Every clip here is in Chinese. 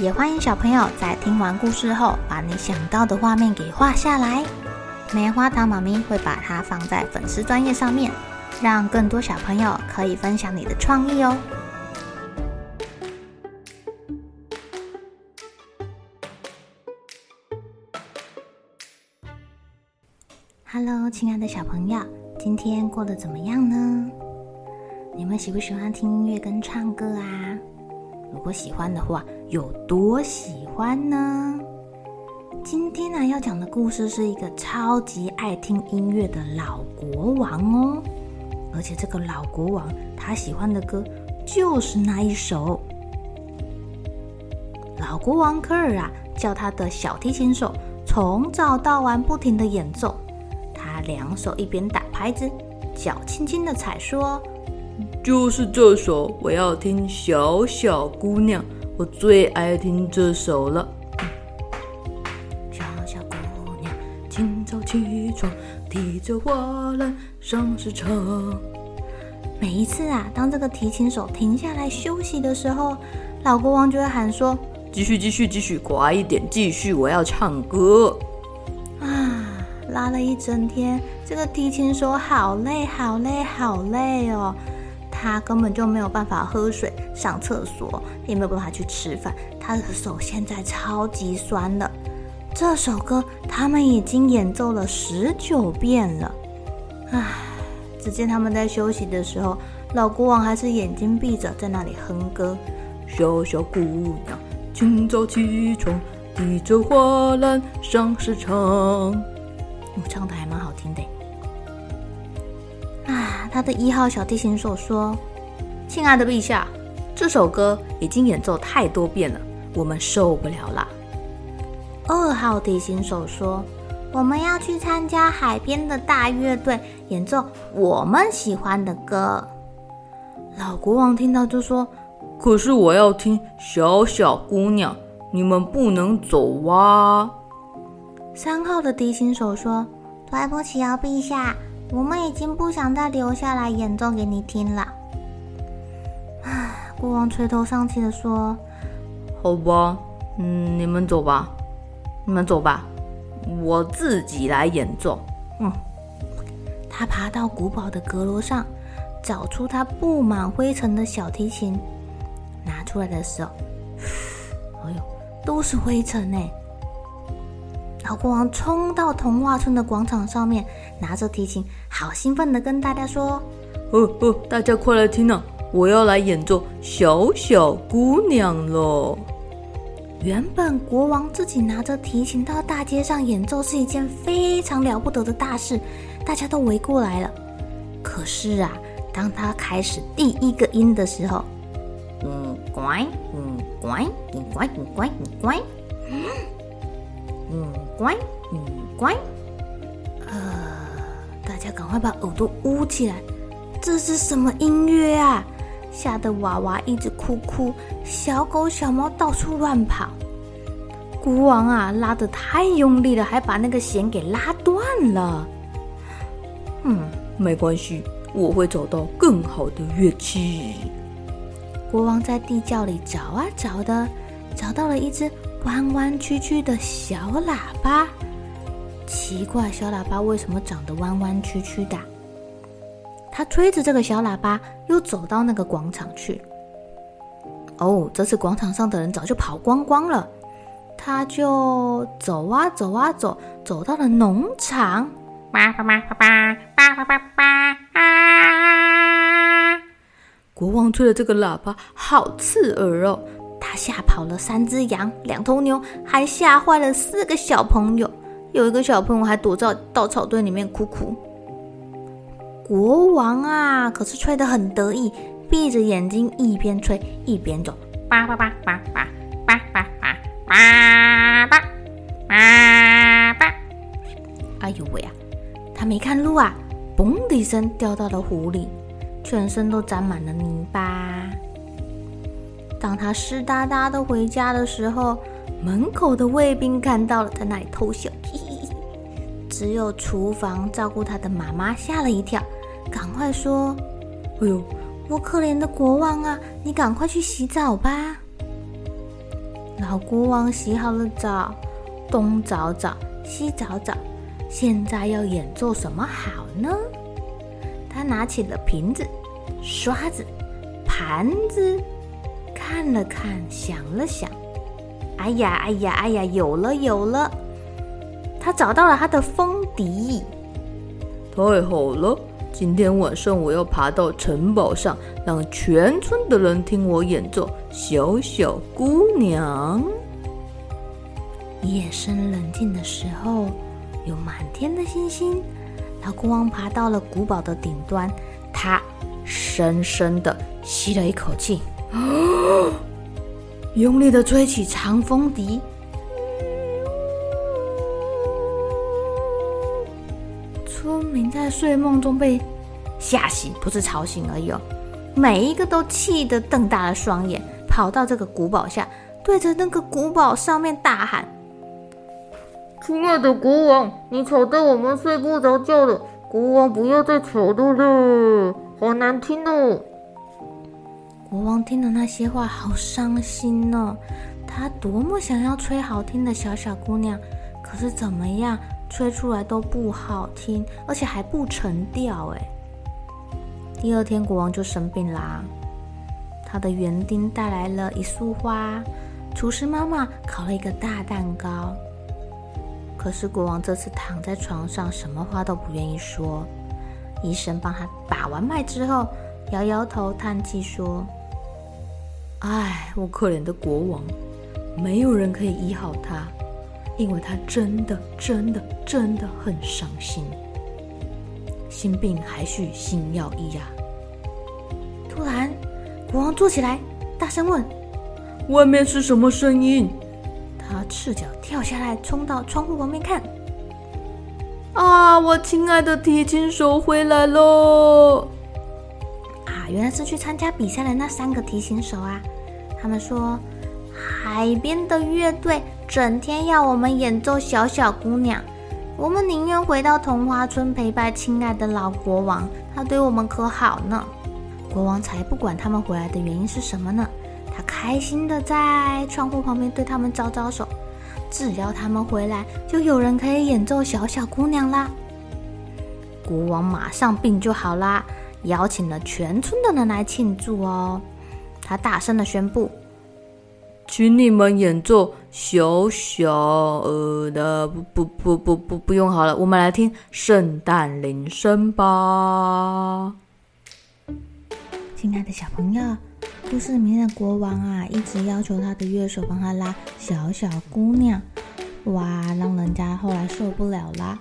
也欢迎小朋友在听完故事后，把你想到的画面给画下来。棉花糖妈咪会把它放在粉丝专页上面，让更多小朋友可以分享你的创意哦。Hello，亲爱的小朋友，今天过得怎么样呢？你们喜不喜欢听音乐跟唱歌啊？如果喜欢的话，有多喜欢呢？今天呢，要讲的故事是一个超级爱听音乐的老国王哦，而且这个老国王他喜欢的歌就是那一首。老国王科尔啊，叫他的小提琴手从早到晚不停地演奏。他两手一边打拍子，脚轻轻的踩，说：“就是这首，我要听小小姑娘，我最爱听这首了。”小小姑娘，清早起床，提着花篮上市场。每一次啊，当这个提琴手停下来休息的时候，老国王就会喊说：“继续，继续，继续，快一点，继续，我要唱歌。”啊拉了一整天，这个提琴手好累，好累，好累哦！他根本就没有办法喝水、上厕所，也没有办法去吃饭。他的手现在超级酸的。这首歌他们已经演奏了十九遍了。唉，只见他们在休息的时候，老国王还是眼睛闭着，在那里哼歌：“小小姑娘，清早起床，提着花篮上市场。”我唱的还蛮好听的。啊，他的一号小提琴手说：“亲爱的陛下，这首歌已经演奏太多遍了，我们受不了啦。”二号提琴手说：“我们要去参加海边的大乐队演奏我们喜欢的歌。”老国王听到就说：“可是我要听小小姑娘，你们不能走哇。”三号的提琴手说：“对不起哦，陛下，我们已经不想再留下来演奏给你听了。”唉，国王垂头丧气地说：“好吧，嗯，你们走吧，你们走吧，我自己来演奏。”嗯，他爬到古堡的阁楼上，找出他布满灰尘的小提琴，拿出来的时候，哎呦，都是灰尘呢。老国王冲到童话村的广场上面，拿着提琴，好兴奋地跟大家说：“哦哦，大家快来听啊！我要来演奏小小姑娘了。”原本国王自己拿着提琴到大街上演奏是一件非常了不得的大事，大家都围过来了。可是啊，当他开始第一个音的时候，嗯乖，嗯乖，嗯乖，嗯乖，嗯乖，嗯。嗯，乖，嗯，乖。呃，大家赶快把耳朵捂起来，这是什么音乐啊？吓得娃娃一直哭哭，小狗小猫到处乱跑。国王啊，拉得太用力了，还把那个弦给拉断了。嗯，没关系，我会找到更好的乐器。国王在地窖里找啊找的，找到了一只。弯弯曲曲的小喇叭，奇怪，小喇叭为什么长得弯弯曲曲的？他吹着这个小喇叭，又走到那个广场去。哦，这次广场上的人早就跑光光了。他就走啊走啊走，走到了农场。叭叭叭叭叭叭叭叭叭啊！国王吹的这个喇叭好刺耳哦。吓跑了三只羊、两头牛，还吓坏了四个小朋友。有一个小朋友还躲在稻草堆里面哭哭。国王啊，可是吹得很得意，闭着眼睛一边吹一边走，叭叭叭叭叭，爸爸，爸爸！哎呦喂啊！他没看路啊，嘣的一声掉到了湖里，全身都沾满了泥巴。当他湿哒哒的回家的时候，门口的卫兵看到了，在那里偷笑。嘿嘿嘿。只有厨房照顾他的妈妈吓了一跳，赶快说：“哎呦，我可怜的国王啊，你赶快去洗澡吧。”老国王洗好了澡，东找找，西找找。现在要演奏什么好呢？他拿起了瓶子、刷子、盘子，看了看，想了想，哎呀，哎呀，哎呀，有了，有了！他找到了他的风笛。太好了！今天晚上我要爬到城堡上，让全村的人听我演奏《小小姑娘》。夜深人静的时候。有满天的星星，老国王爬到了古堡的顶端，他深深的吸了一口气，用力的吹起长风笛。村民在睡梦中被吓醒，不是吵醒而已哦，每一个都气得瞪大了双眼，跑到这个古堡下，对着那个古堡上面大喊。亲爱的国王，你吵得我们睡不着觉了。国王不要再吵了了，好难听哦。国王听了那些话，好伤心哦。他多么想要吹好听的小小姑娘，可是怎么样，吹出来都不好听，而且还不成调哎。第二天，国王就生病啦。他的园丁带来了一束花，厨师妈妈烤了一个大蛋糕。可是国王这次躺在床上，什么话都不愿意说。医生帮他把完脉之后，摇摇头，叹气说：“唉，我可怜的国王，没有人可以医好他，因为他真的、真的、真的很伤心。心病还需心药医呀。”突然，国王坐起来，大声问：“外面是什么声音？”他赤脚跳下来，冲到窗户旁边看。啊，我亲爱的提琴手回来喽！原来是去参加比赛的那三个提琴手啊。他们说，海边的乐队整天要我们演奏《小小姑娘》，我们宁愿回到童话村陪伴亲爱的老国王，他对我们可好呢。国王才不管他们回来的原因是什么呢。他开心的在窗户旁边对他们招招手，只要他们回来，就有人可以演奏小小姑娘啦。国王马上病就好啦，邀请了全村的人来庆祝哦。他大声的宣布：“请你们演奏小小呃的不不不不不不用好了，我们来听圣诞铃声吧。”亲爱的小朋友。故事里面的国王啊，一直要求他的乐手帮他拉小小姑娘，哇，让人家后来受不了啦。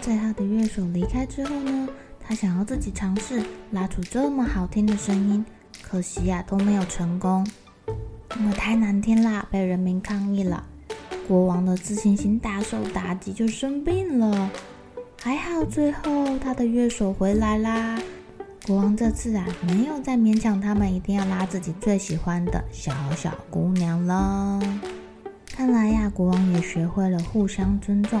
在他的乐手离开之后呢，他想要自己尝试拉出这么好听的声音，可惜呀、都没有成功，因为太难听啦，被人民抗议了。国王的自信心大受打击，就生病了。还好最后他的乐手回来啦。国王这次啊，没有再勉强他们一定要拉自己最喜欢的小小姑娘了。看来呀，国王也学会了互相尊重，